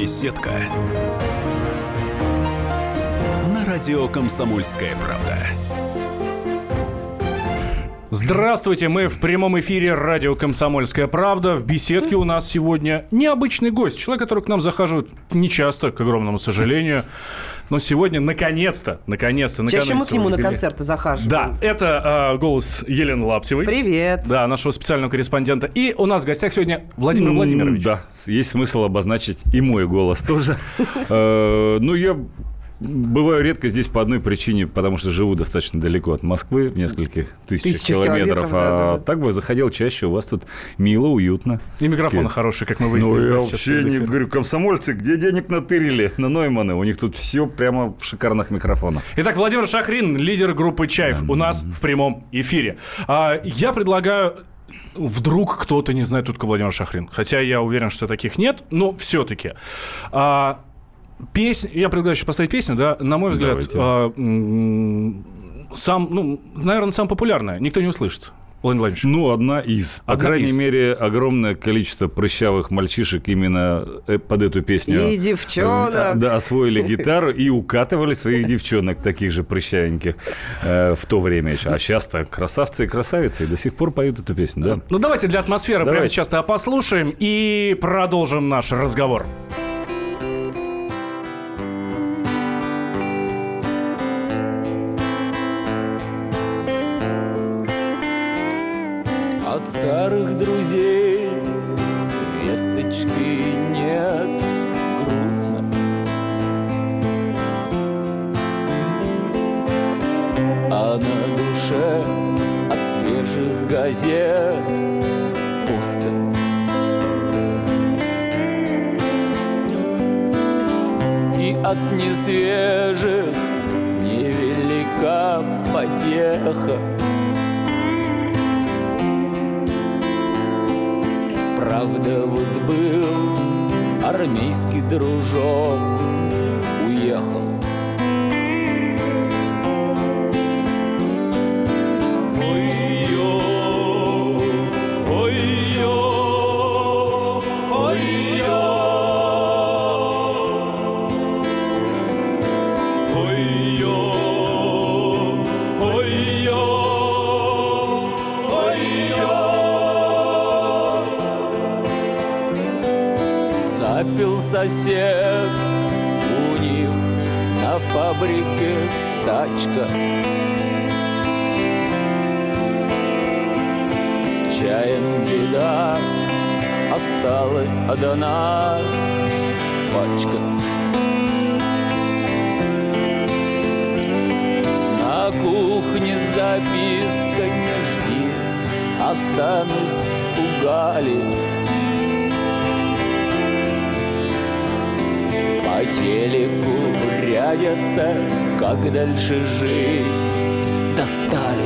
Беседка. На радио Комсомольская правда. Здравствуйте, мы в прямом эфире радио «Комсомольская правда». В беседке у нас сегодня необычный гость. Человек, который к нам захаживает нечасто, к огромному сожалению. Но сегодня, наконец-то, наконец-то, Чаще мы наконец-то к нему на концерты захаживаем. Да, это э, голос Елены Лаптевой. Привет. Да, нашего специального корреспондента. И у нас в гостях сегодня Владимир Владимирович. Да, есть смысл обозначить и мой голос тоже. Э, Ну, я бываю редко здесь по одной причине, потому что живу достаточно далеко от Москвы, в нескольких тысячах Тысячах километров. километров, да, А да, да. так бы заходил чаще, у вас тут мило, уютно. И микрофоны Окей. хорошие, как мы выяснили. Ну, я да, вообще не говорю, комсомольцы, где денег натырили? На Нойманы. У них тут все прямо в шикарных микрофонах. Итак, Владимир Шахрин, лидер группы «Чаев», у нас в прямом эфире. А, я предлагаю... Вдруг кто-то не знает только Владимир Шахрин. Хотя я уверен, что таких нет, но все-таки. А, песня, я предлагаю еще поставить песню, да, на мой взгляд, а, сам, ну, наверное, самая популярная. Никто не услышит. Владимир Владимирович. Ну, одна из. По Одна крайней из. мере, огромное количество прыщавых мальчишек именно э, под эту песню. И девчонок. э, Да, освоили гитару и укатывали своих девчонок, таких же прыщавеньких, э, в то время еще. А сейчас-то красавцы и красавицы и до сих пор поют эту песню, да? Ну, давайте для атмосферы прямо Давайте. сейчас послушаем и продолжим наш разговор. От старых друзей весточки нет, грустно. А на душе от свежих газет пусто. И от несвежих невелика потеха. Правда, вот был армейский дружок, фабрике стачка. С чаем беда осталась одна пачка. На кухне записка не жди Останусь у Гали По телеку рядятся, как дальше жить. Достали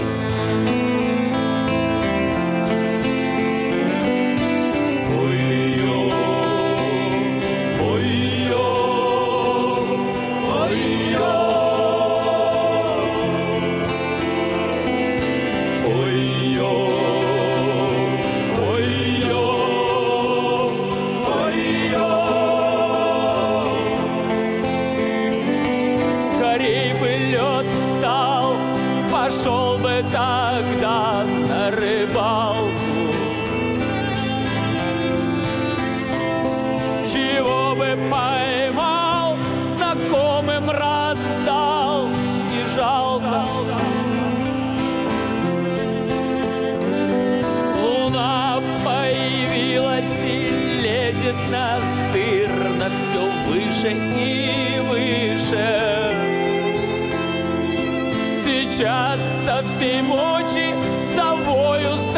со всей мочи завою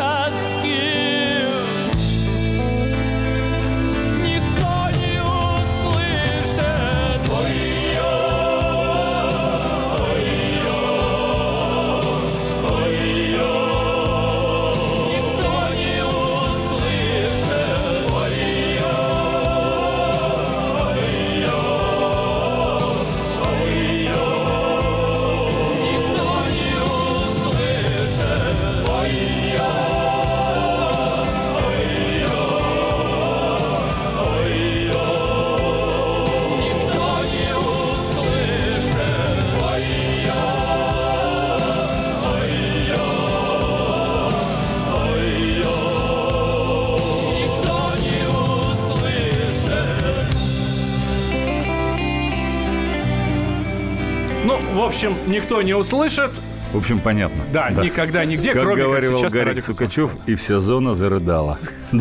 общем, никто не услышит. В общем, понятно. Да, никогда, нигде, Как кроме как говорил сейчас на Гарик радио «Комсомольская Сукачев, и вся зона зарыдала.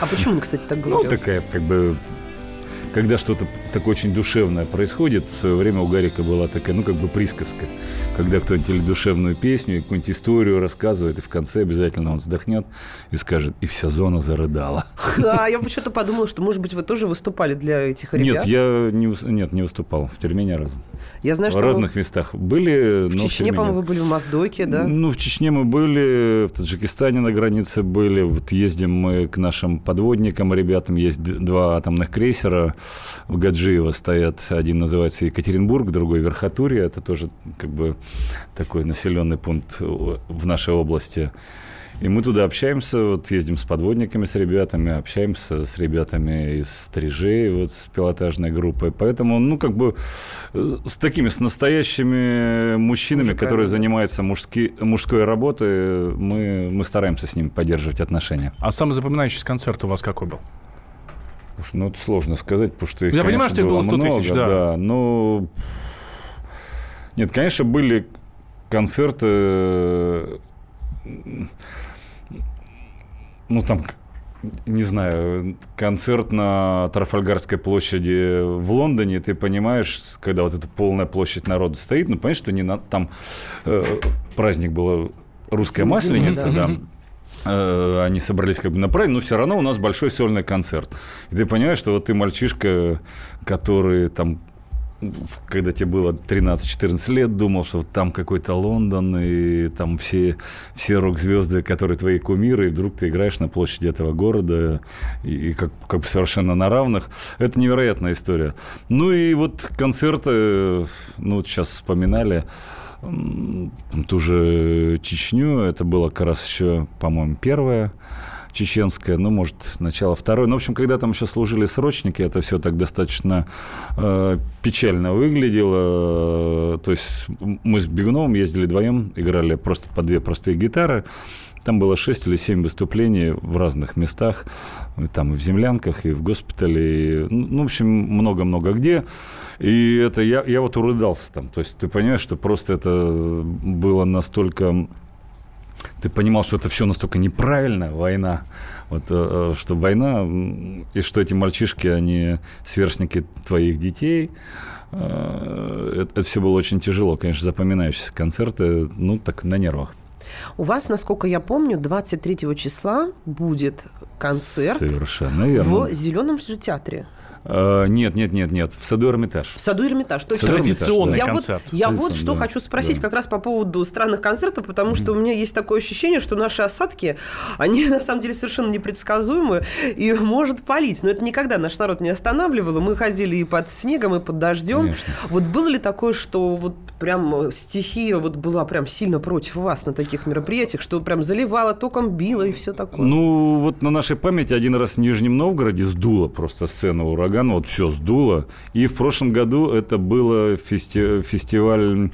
А почему он, кстати, так Ну, говорил? такая, как бы, когда что-то такое очень душевное происходит, в свое время у Гарика была такая, ну, как бы присказка. Когда кто-нибудь или душевную песню, какую-нибудь историю рассказывает, и в конце обязательно он вздохнет и скажет, и вся зона зарыдала. Да, я почему-то подумала, что, может быть, вы тоже выступали для этих ребят. Нет, я не, нет, не выступал в тюрьме ни разу. Я знаю, в что вы разных местах были, в Чечне, по-моему, вы были в Моздоке, да? Ну, в Чечне мы были, в Таджикистане на границе были. Вот ездим мы к нашим подводникам, ребятам. Есть два атомных крейсера в Гаджиево стоят. Один называется Екатеринбург, другой Верхотурье. Это тоже как бы такой населенный пункт э, в нашей области. И мы туда общаемся, вот ездим с подводниками, с ребятами, общаемся с ребятами из стрижей, вот с пилотажной группой. Поэтому, ну, как бы э, с такими, с настоящими мужчинами, Мужиками, которые занимаются мужски, мужской работой, мы, мы стараемся с ними поддерживать отношения. А самый запоминающийся концерт у вас какой был? Уж, Ну, это сложно сказать, потому что их, Я понимаю, конечно, что их было 100 тысяч, много, да. но... Нет, конечно, были концерты... Ну, там, не знаю, концерт на Трафальгарской площади в Лондоне, ты понимаешь, когда вот эта полная площадь народа стоит, ну, понимаешь, что не на, там э, праздник был русская масленица, да. Э, они собрались как бы на праздник, но все равно у нас большой сольный концерт. И ты понимаешь, что вот ты мальчишка, который там когда тебе было 13-14 лет, думал, что там какой-то Лондон, и там все, все рок-звезды, которые твои кумиры, и вдруг ты играешь на площади этого города, и, и как, как бы совершенно на равных. Это невероятная история. Ну и вот концерты, ну вот сейчас вспоминали, ту же Чечню, это было как раз еще, по-моему, первое чеченская, ну, может, начало второй. Ну, в общем, когда там еще служили срочники, это все так достаточно э, печально выглядело. То есть мы с Бегуновым ездили вдвоем, играли просто по две простые гитары. Там было 6 или 7 выступлений в разных местах, там и в землянках, и в госпитале, и, ну, в общем, много-много где. И это я, я вот урыдался там. То есть ты понимаешь, что просто это было настолько ты понимал, что это все настолько неправильно, война, вот, э, что война, и что эти мальчишки, они сверстники твоих детей, э, это, это все было очень тяжело, конечно, запоминающиеся концерты, ну, так, на нервах. У вас, насколько я помню, 23 числа будет концерт Совершенно верно. в Зеленом же театре. Э, нет, нет, нет, нет, в саду Эрмитаж. В саду Эрмитаж. Точно. Традиционный я концерт. Вот, я вот что да, хочу спросить да. как раз по поводу странных концертов, потому что у меня есть такое ощущение, что наши осадки, они на самом деле совершенно непредсказуемы и может палить. Но это никогда наш народ не останавливало. Мы ходили и под снегом, и под дождем. Конечно. Вот было ли такое, что вот прям стихия вот была прям сильно против вас на таких мероприятиях, что прям заливала, током била и все такое? Ну, вот на нашей памяти один раз в Нижнем Новгороде сдуло просто сцену урагана, вот все сдуло. И в прошлом году это было фести- фестиваль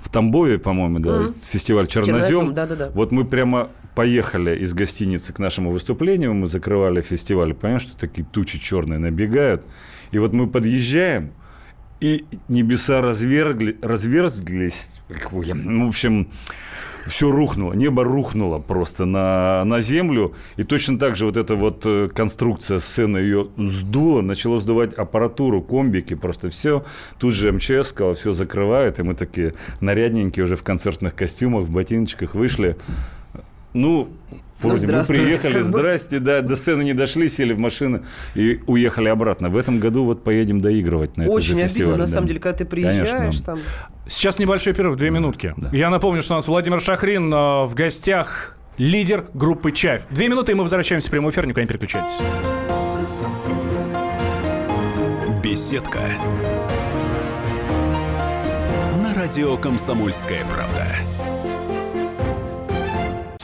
в Тамбове, по-моему, да, Мгм. фестиваль Чернозем. Вот мы прямо поехали из гостиницы к нашему выступлению, мы закрывали фестиваль, понимаешь, что такие тучи черные набегают. И вот мы подъезжаем, и небеса развергли, разверзглись. В общем, все рухнуло, небо рухнуло просто на, на землю. И точно так же вот эта вот э, конструкция сцены ее сдула, начало сдувать аппаратуру, комбики, просто все. Тут же МЧС сказал, все закрывает, и мы такие нарядненькие уже в концертных костюмах, в ботиночках вышли. Ну, вроде мы здравствуйте, приехали, здрасте, да, до сцены не дошли, сели в машины и уехали обратно. В этом году вот поедем доигрывать на этот Очень же обидно, фестиваль. на да. самом деле, когда ты приезжаешь, Конечно. там... Сейчас небольшой перерыв, две минутки. Я напомню, что у нас Владимир Шахрин э, в гостях лидер группы «Чайф». Две минуты, и мы возвращаемся в прямой эфир, никуда не переключайтесь. Беседка. На радио «Комсомольская правда».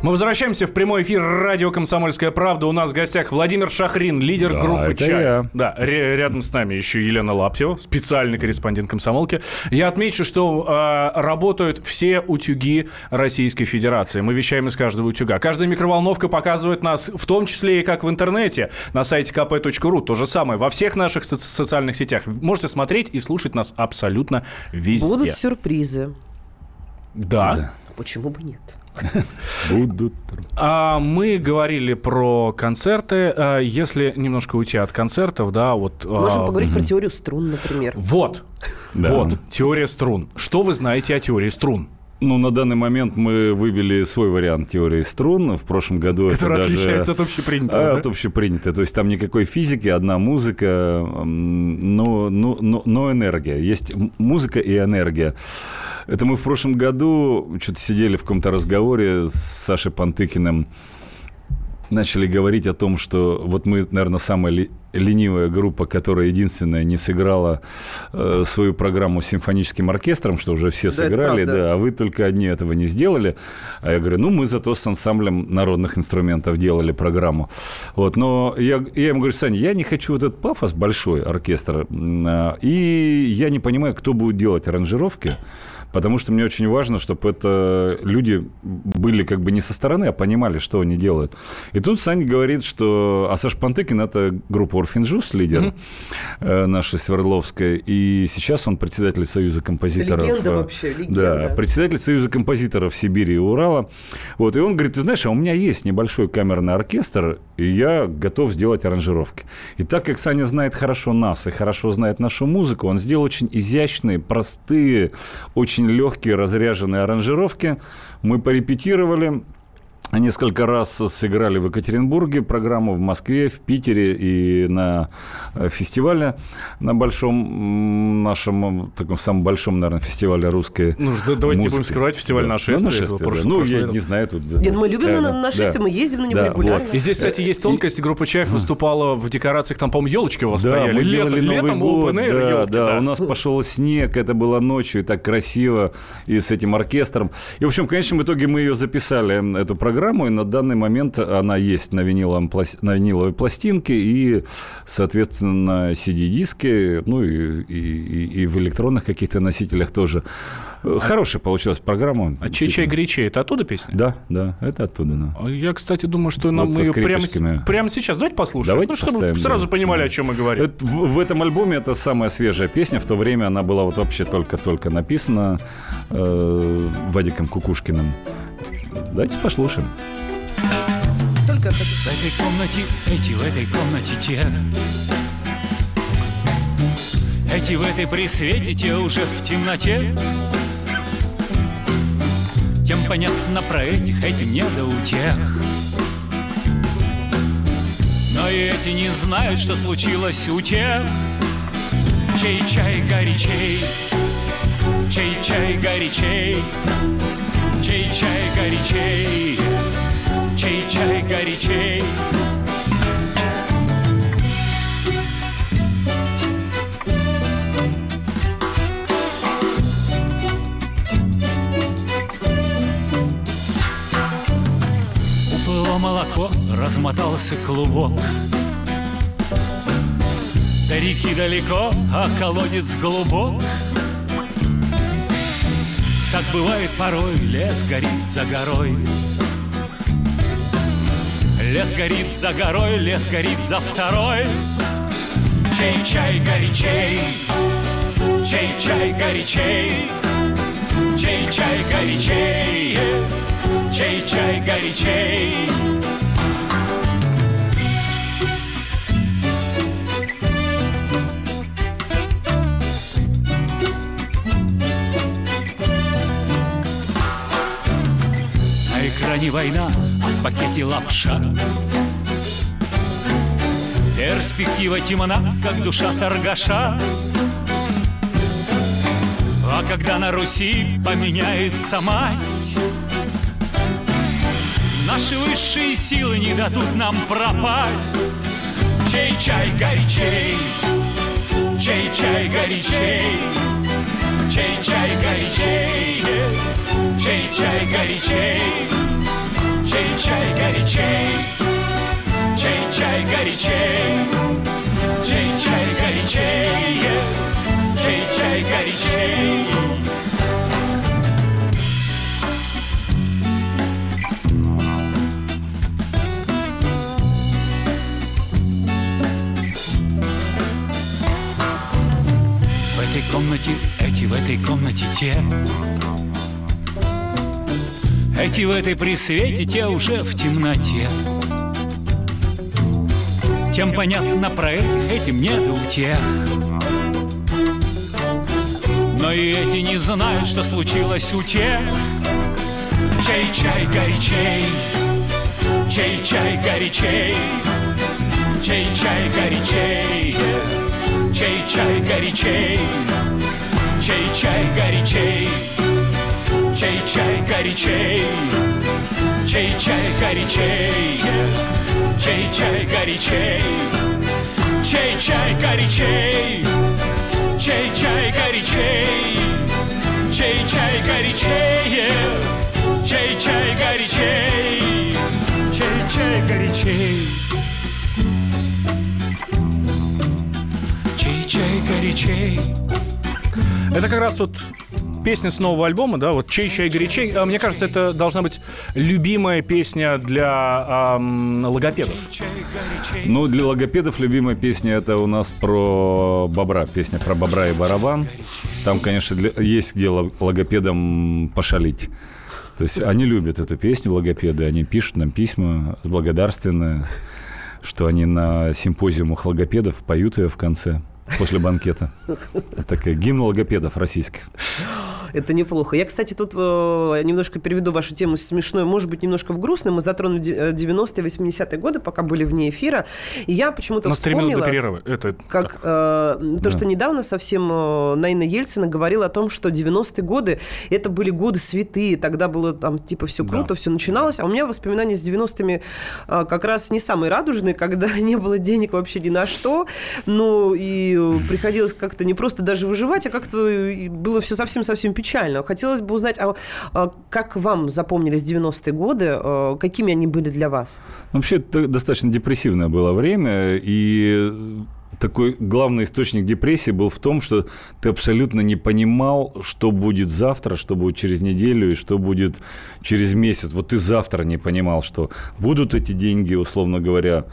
Мы возвращаемся в прямой эфир радио «Комсомольская правда». У нас в гостях Владимир Шахрин, лидер Да, группы это «Чай». я. Да, ря- рядом с нами еще Елена Лаптева, специальный корреспондент «Комсомолки». Я отмечу, что э, работают все утюги Российской Федерации. Мы вещаем из каждого утюга. Каждая микроволновка показывает нас, в том числе и как в интернете, на сайте kp.ru. То же самое. Во всех наших соци- социальных сетях. Можете смотреть и слушать нас абсолютно везде. Будут сюрпризы. Да. Почему бы нет? Будут. А, мы говорили про концерты. А, если немножко уйти от концертов, да, вот... Можем а, поговорить про теорию струн, например. Вот, вот, теория струн. Что вы знаете о теории струн? Ну, на данный момент мы вывели свой вариант теории струн. В прошлом году Который это даже... отличается от общепринятого, А, да? От общепринятой. То есть там никакой физики, одна музыка, но, но, но, но энергия. Есть музыка и энергия. Это мы в прошлом году что-то сидели в каком-то разговоре с Сашей Пантыкиным, начали говорить о том, что вот мы, наверное, самая ли- ленивая группа, которая единственная не сыграла э, свою программу с симфоническим оркестром, что уже все Да, сыграли, да, а вы только одни этого не сделали. А я говорю, ну, мы зато с ансамблем народных инструментов делали программу. Вот, но я, я ему говорю, Саня, я не хочу вот этот пафос большой оркестр, а, и я не понимаю, кто будет делать аранжировки, Потому что мне очень важно, чтобы это люди были как бы не со стороны, а понимали, что они делают. И тут Саня говорит, что... А Саша Пантыкин – это группа «Урфин Джюс», лидер э, наша Свердловская. И сейчас он председатель Союза композиторов. Легенда э, вообще, легенда. Да, председатель Союза композиторов Сибири и Урала. Вот, и он говорит, ты знаешь, а у меня есть небольшой камерный оркестр, и я готов сделать аранжировки. И так как Саня знает хорошо нас и хорошо знает нашу музыку, он сделал очень изящные, простые, очень легкие, разряженные аранжировки. Мы порепетировали, Несколько раз сыграли в Екатеринбурге программу, в Москве, в Питере и на э, фестивале, на большом нашем, таком самом большом, наверное, фестивале русской Ну, да- давайте не будем музыки. скрывать, фестиваль Да. нашествия. Ну, это нашествие, да. Ну, я летом. не знаю. Тут, Нет, мы любим реально, на нашествие, да. мы ездим на него Да, регулярно. вот. И здесь, кстати, есть тонкость. Группа Чаев выступала в декорациях, там, по-моему, елочки у вас Да, стояли. мы Лето- делали Новый летом год, да, елки, да, да. у нас пошел снег, это было ночью, и так красиво, и с этим оркестром. И, в общем, в конечном итоге мы ее записали, эту программу, и на данный момент она есть на, виниловом, на виниловой пластинке и, соответственно, на CD-диске, ну и, и- и- в электронных каких-то носителях тоже. Э, Хорошая получилась программа. А чей чай горячей? Это оттуда песня? Да, да, это оттуда, да. А Я, кстати, думаю, что нам Вот ее прямо, прямо сейчас. Давайте послушаем. Давайте ну, чтобы поставим, сразу да. понимали, Да. о чем мы говорим. Это- в, в этом альбоме это самая свежая песня. В то время она была вот вообще только-только написана э, Вадиком Кукушкиным. Давайте послушаем. Только хочу- В этой комнате эти, в этой комнате те. Эти в этой при свете, те уже в темноте. Тем понятно про этих, эти не до утех Но и эти не знают, что случилось у тех. Чей чай горячей Чей чай горячей Чей чай горячей? Чей чай горячей? Уплыло молоко, размотался клубок. До реки далеко, а колодец глубок Так бывает порой, лес горит за горой. Лес горит за горой, лес горит за второй. Чей чай горячей, чей чай горячей? Чей чай горячей, чей чай горячей Экране война, а в пакете лапша. Перспектива темна, как душа торгаша. А когда на Руси поменяется масть Наши высшие силы не дадут нам пропасть. Чей чай горячей, чей чай горячей? Чей чай горячей, чей чай горячей Чей чай горячей, чей чай горячей? Чей чай горячей, чей чай горячей? В этой комнате эти, в этой комнате те Эти в этой при свете, те уже в темноте. Тем понятно про этих, этим нет у тех Но и эти не знают, что случилось у тех. Чей чай горячей, чей чай горячей? Чей чай горячей, чей чай горячей? Чей чай горячей, чей чай горячей. Чей чай горячей, чей чай горячей. Чей чай горячей, чей чай горячей. Чей чай горячей, чей чай горячей. Чей чай горячей. Чей чай горячей. Это как раз вот песня с нового альбома, да, вот «Чей чай горячей». А, Мне кажется, это должна быть любимая песня для ам, логопедов. Ну, для логопедов любимая песня это у нас про бобра. Песня про бобра и барабан. Там, конечно, для- есть где ло- логопедам пошалить. То есть они любят эту песню, логопеды. Они пишут нам письма благодарственные, что они на симпозиумах логопедов поют ее в конце, после банкета. Такая гимн логопедов российских. Это неплохо. Я, кстати, тут э, немножко переведу вашу тему с смешной, может быть, немножко в грустную. Мы затронули де- э, 90-е, 80-е годы, пока были вне эфира. И я почему-то У нас три минуты вспомнила... перерыва. Это Как э, то, что недавно совсем э, Наина Ельцина говорила о том, что 90-е годы это были годы святые, тогда было там типа все круто, все начиналось. А у меня воспоминания с 90-ми э, как раз не самые радужные, когда не было денег вообще ни на что. Ну и э, приходилось как-то не просто даже выживать, а как-то и было все совсем-совсем печально. Хотелось бы узнать, а, а как вам запомнились 90-е годы, э, какими они были для вас? Вообще, это достаточно депрессивное было время, и такой главный источник депрессии был в том, что ты абсолютно не понимал, что будет завтра, что будет через неделю и что будет через месяц. Вот ты завтра не понимал, что будут эти деньги, условно говоря,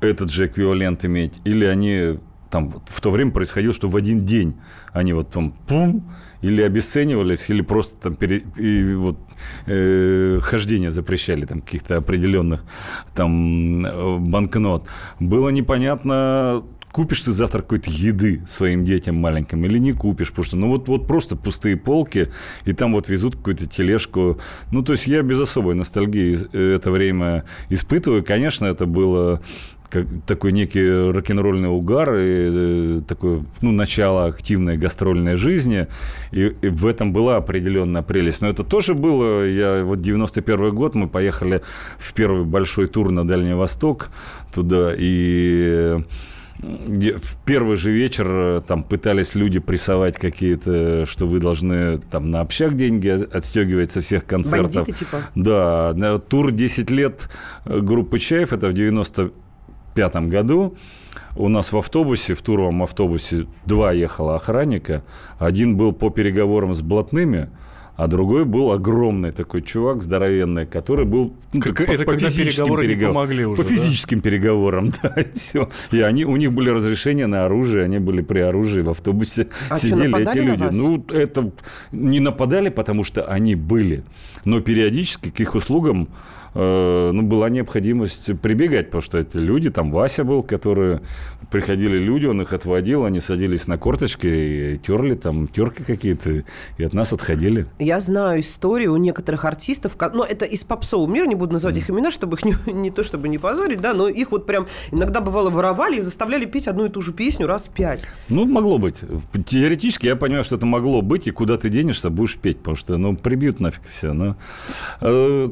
этот же эквивалент иметь, или они там в то время происходило, что в один день они вот там пум, или обесценивались, или просто там пере, и вот, э, хождение запрещали там каких-то определенных там э, банкнот. Было непонятно, купишь ты завтра какой-то еды своим детям маленьким или не купишь, потому что ну вот, вот просто пустые полки, и там вот везут какую-то тележку. Ну, то есть я без особой ностальгии э, это время испытываю. Конечно, это было как такой некий рок-н-ролльный угар и э, такое, ну, начало активной гастрольной жизни, и, и в этом была определенная прелесть. Но это тоже было, я вот 91 год, мы поехали в первый большой тур на Дальний Восток туда, и где в первый же вечер э, там пытались люди прессовать какие-то, что вы должны там на общак деньги от- отстегивать со всех концертов. Бандиты типа? Да, тур 10 лет э, группы Чаев, это в 95 году. У нас в автобусе, в туровом автобусе, два ехало охранника. Один был по переговорам с блатными, а другой был огромный такой чувак, здоровенный, который был... ну, Как- так это когда физическим переговоры не переговорам. помогли уже, По да? физическим переговорам, да, и все. И они, у них были разрешения на оружие, они были при оружии в автобусе. А сидели эти на люди. вас? Ну, это не нападали, потому что они были. Но периодически к их услугам э, ну, была необходимость прибегать, потому что эти люди, там Вася был, которые приходили люди, он их отводил, они садились на корточки и терли там терки какие-то, и от нас отходили. Я знаю историю у некоторых артистов, ну, это из попсового мира, не буду называть их имена, чтобы их не, не то, чтобы не позорить, да, но их вот прям иногда бывало воровали и заставляли петь одну и ту же песню раз пять. Ну, могло быть. Теоретически я понимаю, что это могло быть, и куда ты денешься, будешь петь, потому что, ну, прибьют нафиг все. Но, э,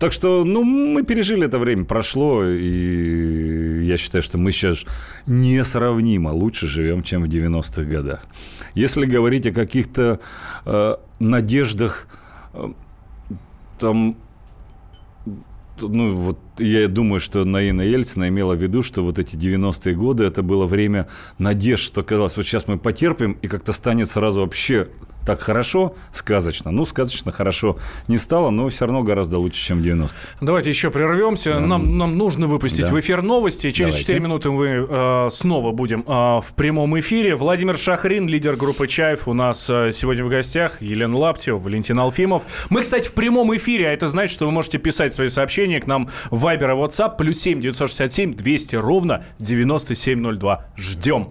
так что, ну, мы пережили это время, прошло, и я считаю, что мы сейчас несравнимо лучше живем, чем в 90-х годах. Если говорить о каких-то э, надеждах, э, там, ну, вот я думаю, что Наина Ельцина имела в виду, что вот эти 90-е годы, это было время надежд, что казалось, вот сейчас мы потерпим, и как-то станет сразу вообще так хорошо, сказочно. Ну, сказочно хорошо не стало, но все равно гораздо лучше, чем 90-е. Давайте еще прервемся. Нам, нам нужно выпустить Да. в эфир новости. Через Давайте. 4 минуты мы э, снова будем э, в прямом эфире. Владимир Шахрин, лидер группы «Чаев», у нас э, сегодня в гостях. Елена Лаптева, Валентин Алфимов. Мы, кстати, в прямом эфире, а это значит, что вы можете писать свои сообщения к нам в Viber и WhatsApp. Плюс 7 967 200 ровно 9702. Ждем.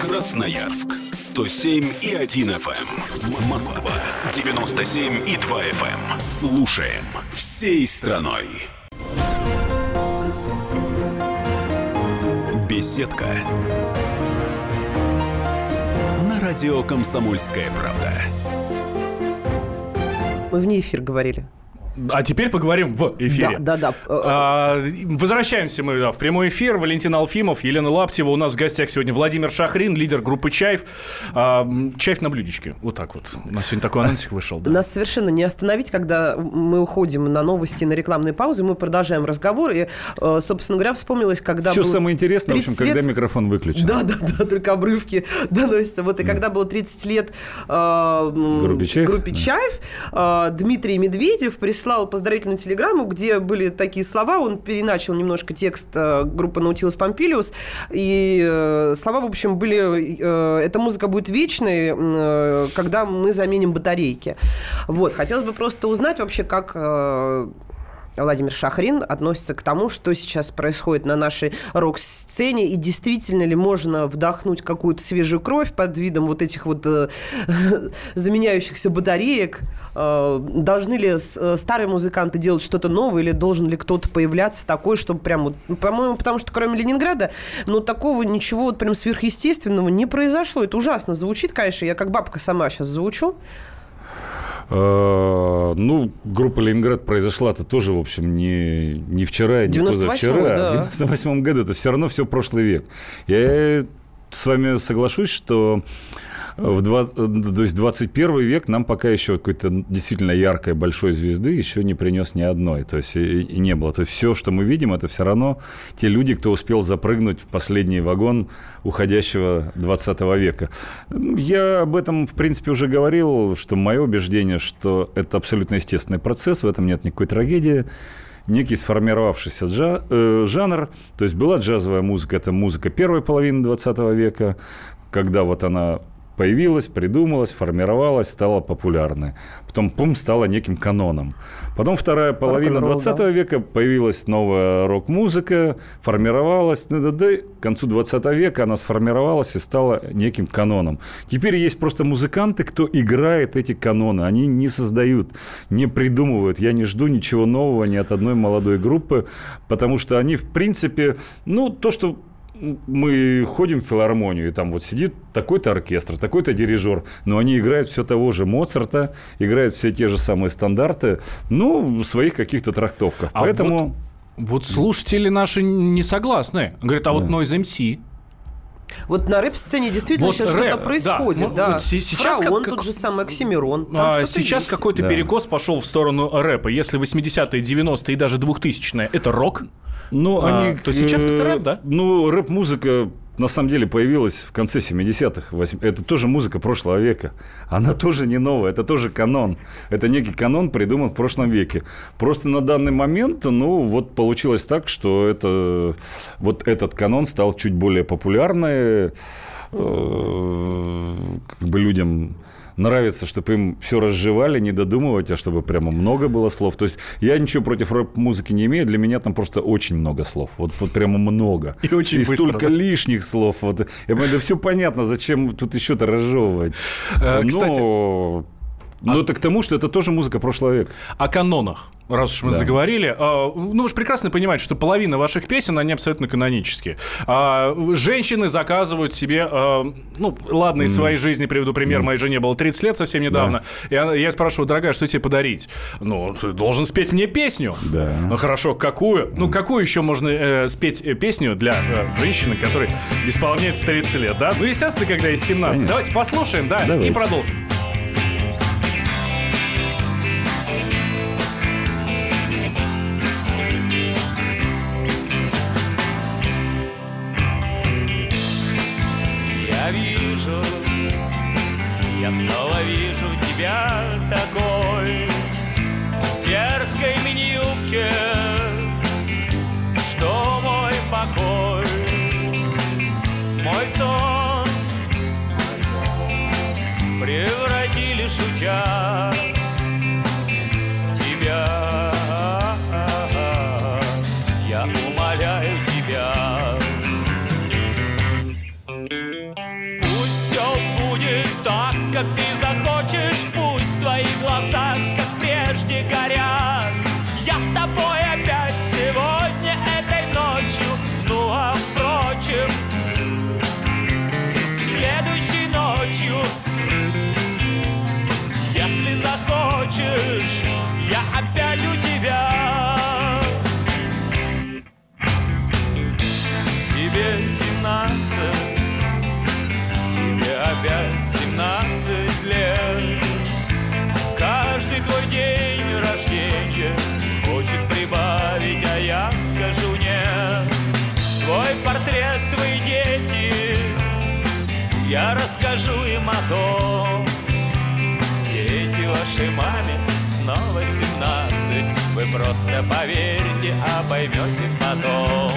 Эм. Красноярск 107 и 1 FM. Москва 97 и 2 FM. Слушаем всей страной. Беседка. На радио «Комсомольская правда». Мы вне эфир говорили. А теперь поговорим в эфире. Да, да, да. А, Возвращаемся мы да, в прямой эфир. Валентин Алфимов, Елена Лаптева. У нас в гостях сегодня Владимир Шахрин, лидер группы «Чаев». А, «Чаев на блюдечке». Вот так вот. У нас сегодня такой анонсик вышел. да. Нас совершенно не остановить, когда мы уходим на новости, на рекламные паузы, мы продолжаем разговор. И, э, собственно говоря, вспомнилось, когда Все самое интересное, в общем, 30 когда лет- микрофон выключен. Да, да, да, только обрывки доносятся. Вот и когда было 30 лет э, Группе «Чаев», группе да. Э, Дмитрий Медведев прислал поздравительную телеграмму, где были такие слова. Он переначал немножко текст э, группы «Наутилус Помпилиус». И э, слова, в общем, были... э, Эта музыка будет вечной, когда мы заменим батарейки. Вот. Хотелось бы просто узнать вообще, как... Владимир Шахрин относится к тому, что сейчас происходит на нашей рок-сцене, и действительно ли можно вдохнуть какую-то свежую кровь под видом вот этих вот э, заменяющихся батареек? Э, должны ли э, старые музыканты делать что-то новое, или должен ли кто-то появляться такой, чтобы прям вот, ну, по-моему, потому что кроме Ленинграда, ну, такого ничего вот прям сверхъестественного не произошло. Это ужасно звучит, конечно, я как бабка сама сейчас звучу. Э, Ну, группа «Ленинград» произошла-то тоже, в общем, не, не вчера, и не 98-й, позавчера. да. В 98 году это все равно все прошлый век. Я с вами соглашусь, что в два- то есть 21 век нам пока еще какой-то действительно яркой большой звезды еще не принес ни одной. То есть и, и не было. То есть все, что мы видим, это все равно те люди, кто успел запрыгнуть в последний вагон уходящего 20 века. Я об этом, в принципе, уже говорил, что мое убеждение, что это абсолютно естественный процесс, в этом нет никакой трагедии некий сформировавшийся джа- э, жанр. То есть была джазовая музыка, это музыка первой половины 20 века, когда вот она появилась, придумалась, формировалась, стала популярной. Потом, пум, стала неким каноном. Потом вторая половина Рок-н-ролл, 20 да. века появилась новая да-да-да, формировалась, да-да-да. к концу 20 века она сформировалась и стала неким каноном. Теперь есть просто музыканты, кто играет эти каноны. Они не создают, не придумывают. Я не жду ничего нового ни от одной молодой группы, потому что они, в принципе, ну, то, что мы ходим в филармонию, и там вот сидит такой-то оркестр, такой-то дирижер, но они играют все того же Моцарта, играют все те же самые стандарты, ну, в своих каких-то трактовках. А Поэтому... Вот слушатели наши не согласны. Говорят, а вот Noise MC. Вот на рэп-сцене действительно Вот сейчас рэп, что-то да. происходит, Ну, да. вот се- сейчас Фараон как- тот же самый, Оксимирон. А, сейчас есть. какой-то Да. перекос пошел в сторону рэпа. Если 80-е, 90-е и даже 2000-е это рок, Ну, А, они... то сейчас э, как-то рэп, да? Ну, рэп-музыка на самом деле появилась в конце 70-х. восьм- Это тоже музыка прошлого века. Она тоже не новая, это тоже канон. Это некий канон, придуман в прошлом веке. Просто на данный момент, ну, вот получилось так, что это, вот этот канон стал чуть более популярный. Э, Как бы людям нравится, чтобы им все разжевали, не додумывать, а чтобы прямо много было слов. То есть я ничего против рэп-музыки не имею, для меня там просто очень много слов. Вот, вот прямо много. И очень быстро, столько да? лишних слов. Вот. Я понимаю, да все понятно, зачем тут еще-то разжевывать. Э, Но- кстати- Ну, это к тому, что это тоже музыка прошлого века. о канонах. Раз уж мы Да. заговорили, а, ну вы же прекрасно понимаете, что половина ваших песен, они абсолютно канонические. А, женщины заказывают себе, а, ну ладно, из своей жизни приведу пример, моей жене было 30 лет совсем недавно, и она- я спрашиваю, дорогая, что тебе подарить? Ну, ты должен спеть мне песню. Да. Ну хорошо, какую? Ну какую еще можно э, спеть э, песню для э, женщины, которой исполняется 30 лет, да? Ну естественно, когда есть 17. Конечно. Давайте послушаем, да, и Давайте. продолжим. Просто поверьте, а поймете потом.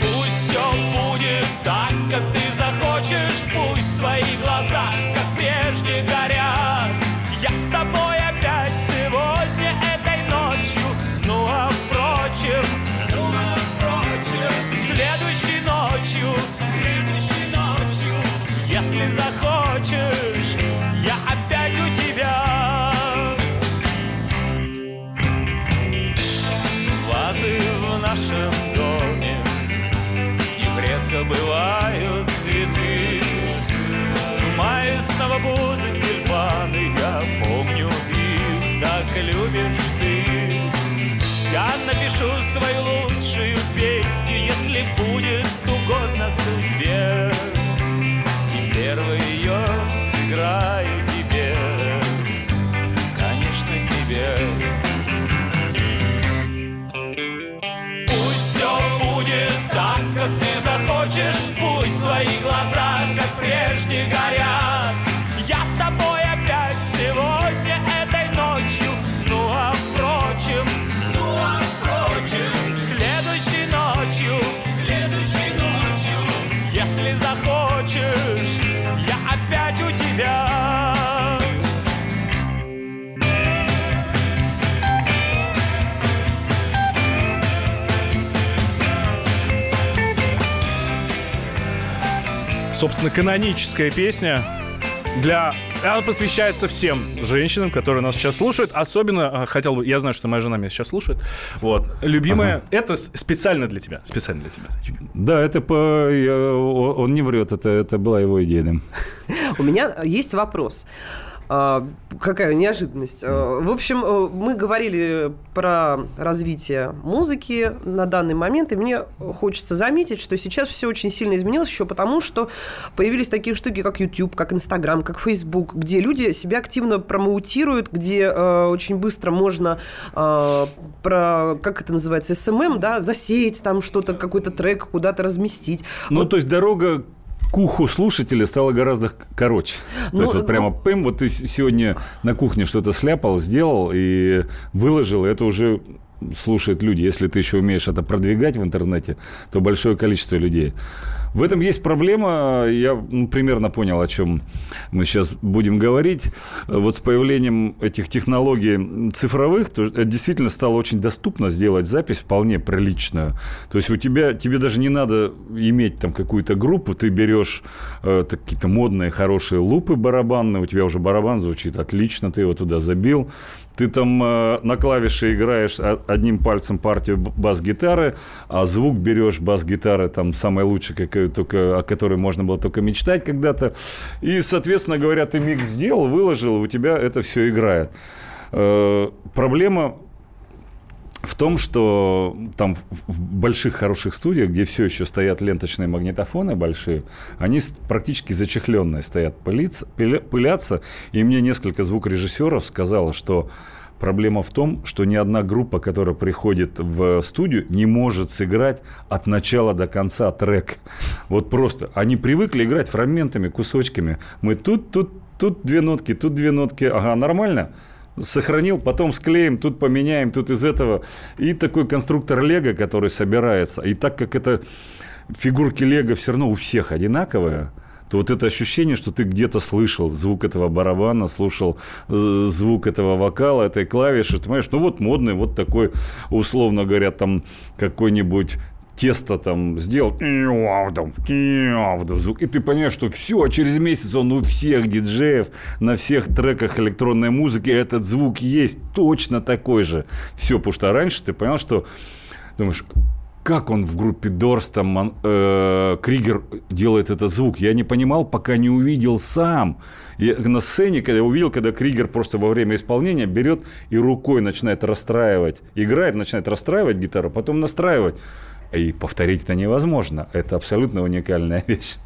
Пусть все будет так, как ты захочешь Пусть твои глаза, собственно, каноническая песня для... Она посвящается всем женщинам, которые нас сейчас слушают. Особенно, а, хотел бы... Я знаю, что моя жена меня сейчас слушает. Вот. Любимая... Это с- специально для тебя. Специально для тебя, Санечка. Да, это по... он не врет, это, это была его идея. У меня есть вопрос. Какая неожиданность. А, В общем, э, мы говорили про развитие музыки на данный момент, и мне хочется заметить, что сейчас все очень сильно изменилось еще потому, что появились такие штуки, как YouTube, как Instagram, как Facebook, где люди себя активно промоутируют, где э, очень быстро можно э, про, как это называется, SMM, да, засеять там что-то, какой-то трек куда-то разместить. Ну, Вот то есть дорога к уху слушателя стала гораздо короче. То Ну, есть вот прямо ну- пым, вот ты сегодня на кухне что-то сляпал, сделал и выложил, и это уже слушают люди. Если ты еще умеешь это продвигать в интернете, то большое количество людей. В этом есть проблема. Я ну, примерно понял, о чем мы сейчас будем говорить. Вот с появлением этих технологий цифровых, то действительно стало очень доступно сделать запись вполне приличную. То есть у тебя, тебе даже не надо иметь там какую-то группу, ты берешь э, какие-то модные, хорошие лупы барабанные, у тебя уже барабан звучит отлично, ты его туда забил, ты там э, на клавише играешь о- одним пальцем партию бас-гитары, а звук берешь бас-гитары, там самый лучший, какой только, о которой можно было только мечтать когда-то. И, соответственно говоря, ты микс сделал, выложил, у тебя это все играет. Э, проблема в том, что там в- в больших хороших студиях, где все еще стоят ленточные магнитофоны большие, они практически зачехленные стоят, пылиться, пыля- пылятся. И мне несколько звукорежиссеров сказало, что проблема в том, что ни одна группа, которая приходит в студию, не может сыграть от начала до конца трек. Вот просто. Они привыкли играть фрагментами, кусочками. Мы тут, тут, тут две нотки, тут две нотки. Ага, нормально? Сохранил, потом склеим, тут поменяем, тут из этого. И такой конструктор Лего, который собирается. И так как это фигурки Лего все равно у всех одинаковые, то вот это ощущение, что ты где-то слышал звук этого барабана, слушал э, звук этого вокала, этой клавиши, ты понимаешь, ну вот модный, вот такой, условно говоря, там какой-нибудь тесто там сделал, там, звук, и ты понимаешь, что все, через месяц он у всех диджеев, на всех треках электронной музыки этот звук есть точно такой же. Все, потому что раньше ты понял, что думаешь, как он в группе Дорс, там, э, Кригер делает этот звук. Я не понимал, пока не увидел сам. Я на сцене, когда увидел, когда Кригер просто во время исполнения берет и рукой начинает расстраивать. Играет, начинает расстраивать гитару, потом настраивать. И повторить это невозможно. Это абсолютно уникальная вещь.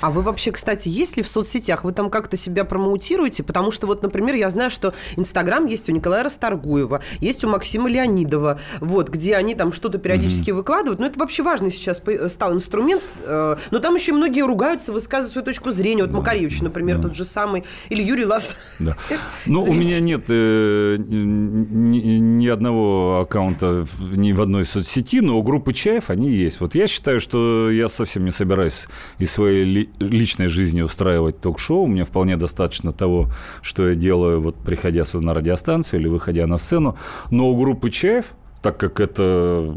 А вы вообще, кстати, есть ли в соцсетях? Вы там как-то себя промоутируете? Потому что вот, например, я знаю, что Инстаграм есть у Николая Расторгуева, есть у Максима Леонидова, вот, где они там что-то периодически выкладывают. Но это вообще важный сейчас стал инструмент. э, Но там еще и многие ругаются, высказывают свою точку зрения. Вот Макаревич, например, тот же самый. Или Юрий Лас. Да. Ну, у меня нет э, ни, ни одного аккаунта ни в одной соцсети, но у группы Чаев они есть. Вот я считаю, что я совсем не собираюсь из своей ли- личной жизни устраивать ток-шоу. Мне вполне достаточно того, что я делаю, вот приходя сюда на радиостанцию или выходя на сцену. Но у группы Чаев, так как это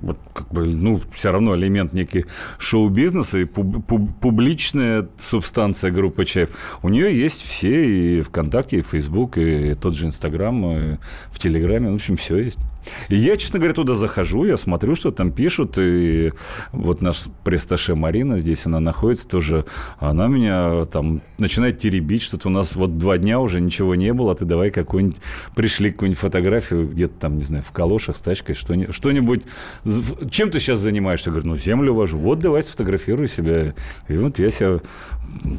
вот как бы, ну, все равно элемент некий шоу-бизнеса и пуб- пуб- публичная субстанция группы Чаев. У нее есть все и ВКонтакте, и Фейсбук, и тот же Инстаграм, и в Телеграме, в общем, все есть. И я, честно говоря, туда захожу, я смотрю, что там пишут, и вот наш престаше Марина, здесь она находится тоже, она меня там начинает теребить, что-то у нас вот два дня уже ничего не было, а ты давай какую-нибудь, пришли какую-нибудь фотографию где-то там, не знаю, в калошах с тачкой, что-нибудь, что-нибудь чем ты сейчас занимаешься? Я говорю, ну, землю вожу. Вот давай сфотографируй себя. И вот я себя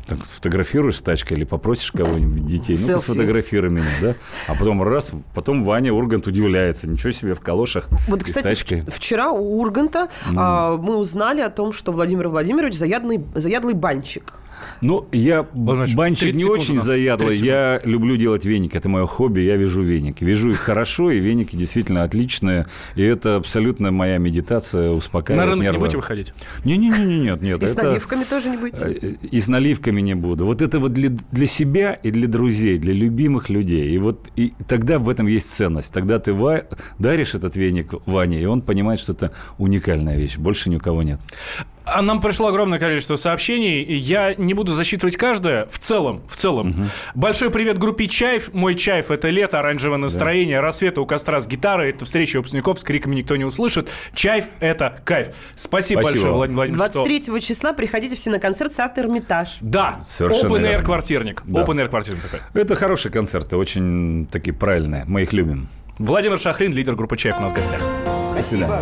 так, сфотографирую с тачкой или попросишь кого-нибудь детей, ну-ка Селфи. сфотографируй меня, да? А потом раз, потом Ваня Ургант удивляется, ничего себе в калошах Вот, кстати, тачкой. вчера у Урганта а, мы узнали о том, что Владимир Владимирович заядлый, заядлый банщик. Ну, я Значит, банщик 30 не очень нас. заядлый. 30 Я люблю делать веники. Это мое хобби. Я вяжу веники. Вяжу их хорошо, и веники действительно отличные. И это абсолютно моя медитация, На успокаивает рынок не нервы. будете выходить? Не-не-не, нет, нет. И с наливками тоже не будете? Э, И с наливками не буду. Вот это вот для, для себя и для друзей, для любимых людей. И вот и тогда в этом есть ценность. Тогда ты ва- даришь этот веник Ване, и он понимает, что это уникальная вещь. Больше ни у кого нет. А нам пришло огромное количество сообщений. Я не буду засчитывать каждое. В целом, в целом. Большой привет группе Чайф. Мой Чайф – это лето, оранжевое настроение, рассветы у костра с гитарой. Это встреча выпускников, с криками никто не услышит. Чайф – это кайф. Спасибо, Спасибо большое. Владимир Владимирович. что- 23 числа приходите все на концерт Сад Эрмитаж. Да, Совершенно Open Air квартирник. Да. Open Air квартирник такой. Это хорошие концерты, очень такие правильные. Мы их любим. Владимир Шахрин, лидер группы Чайф у нас в гостях. Спасибо.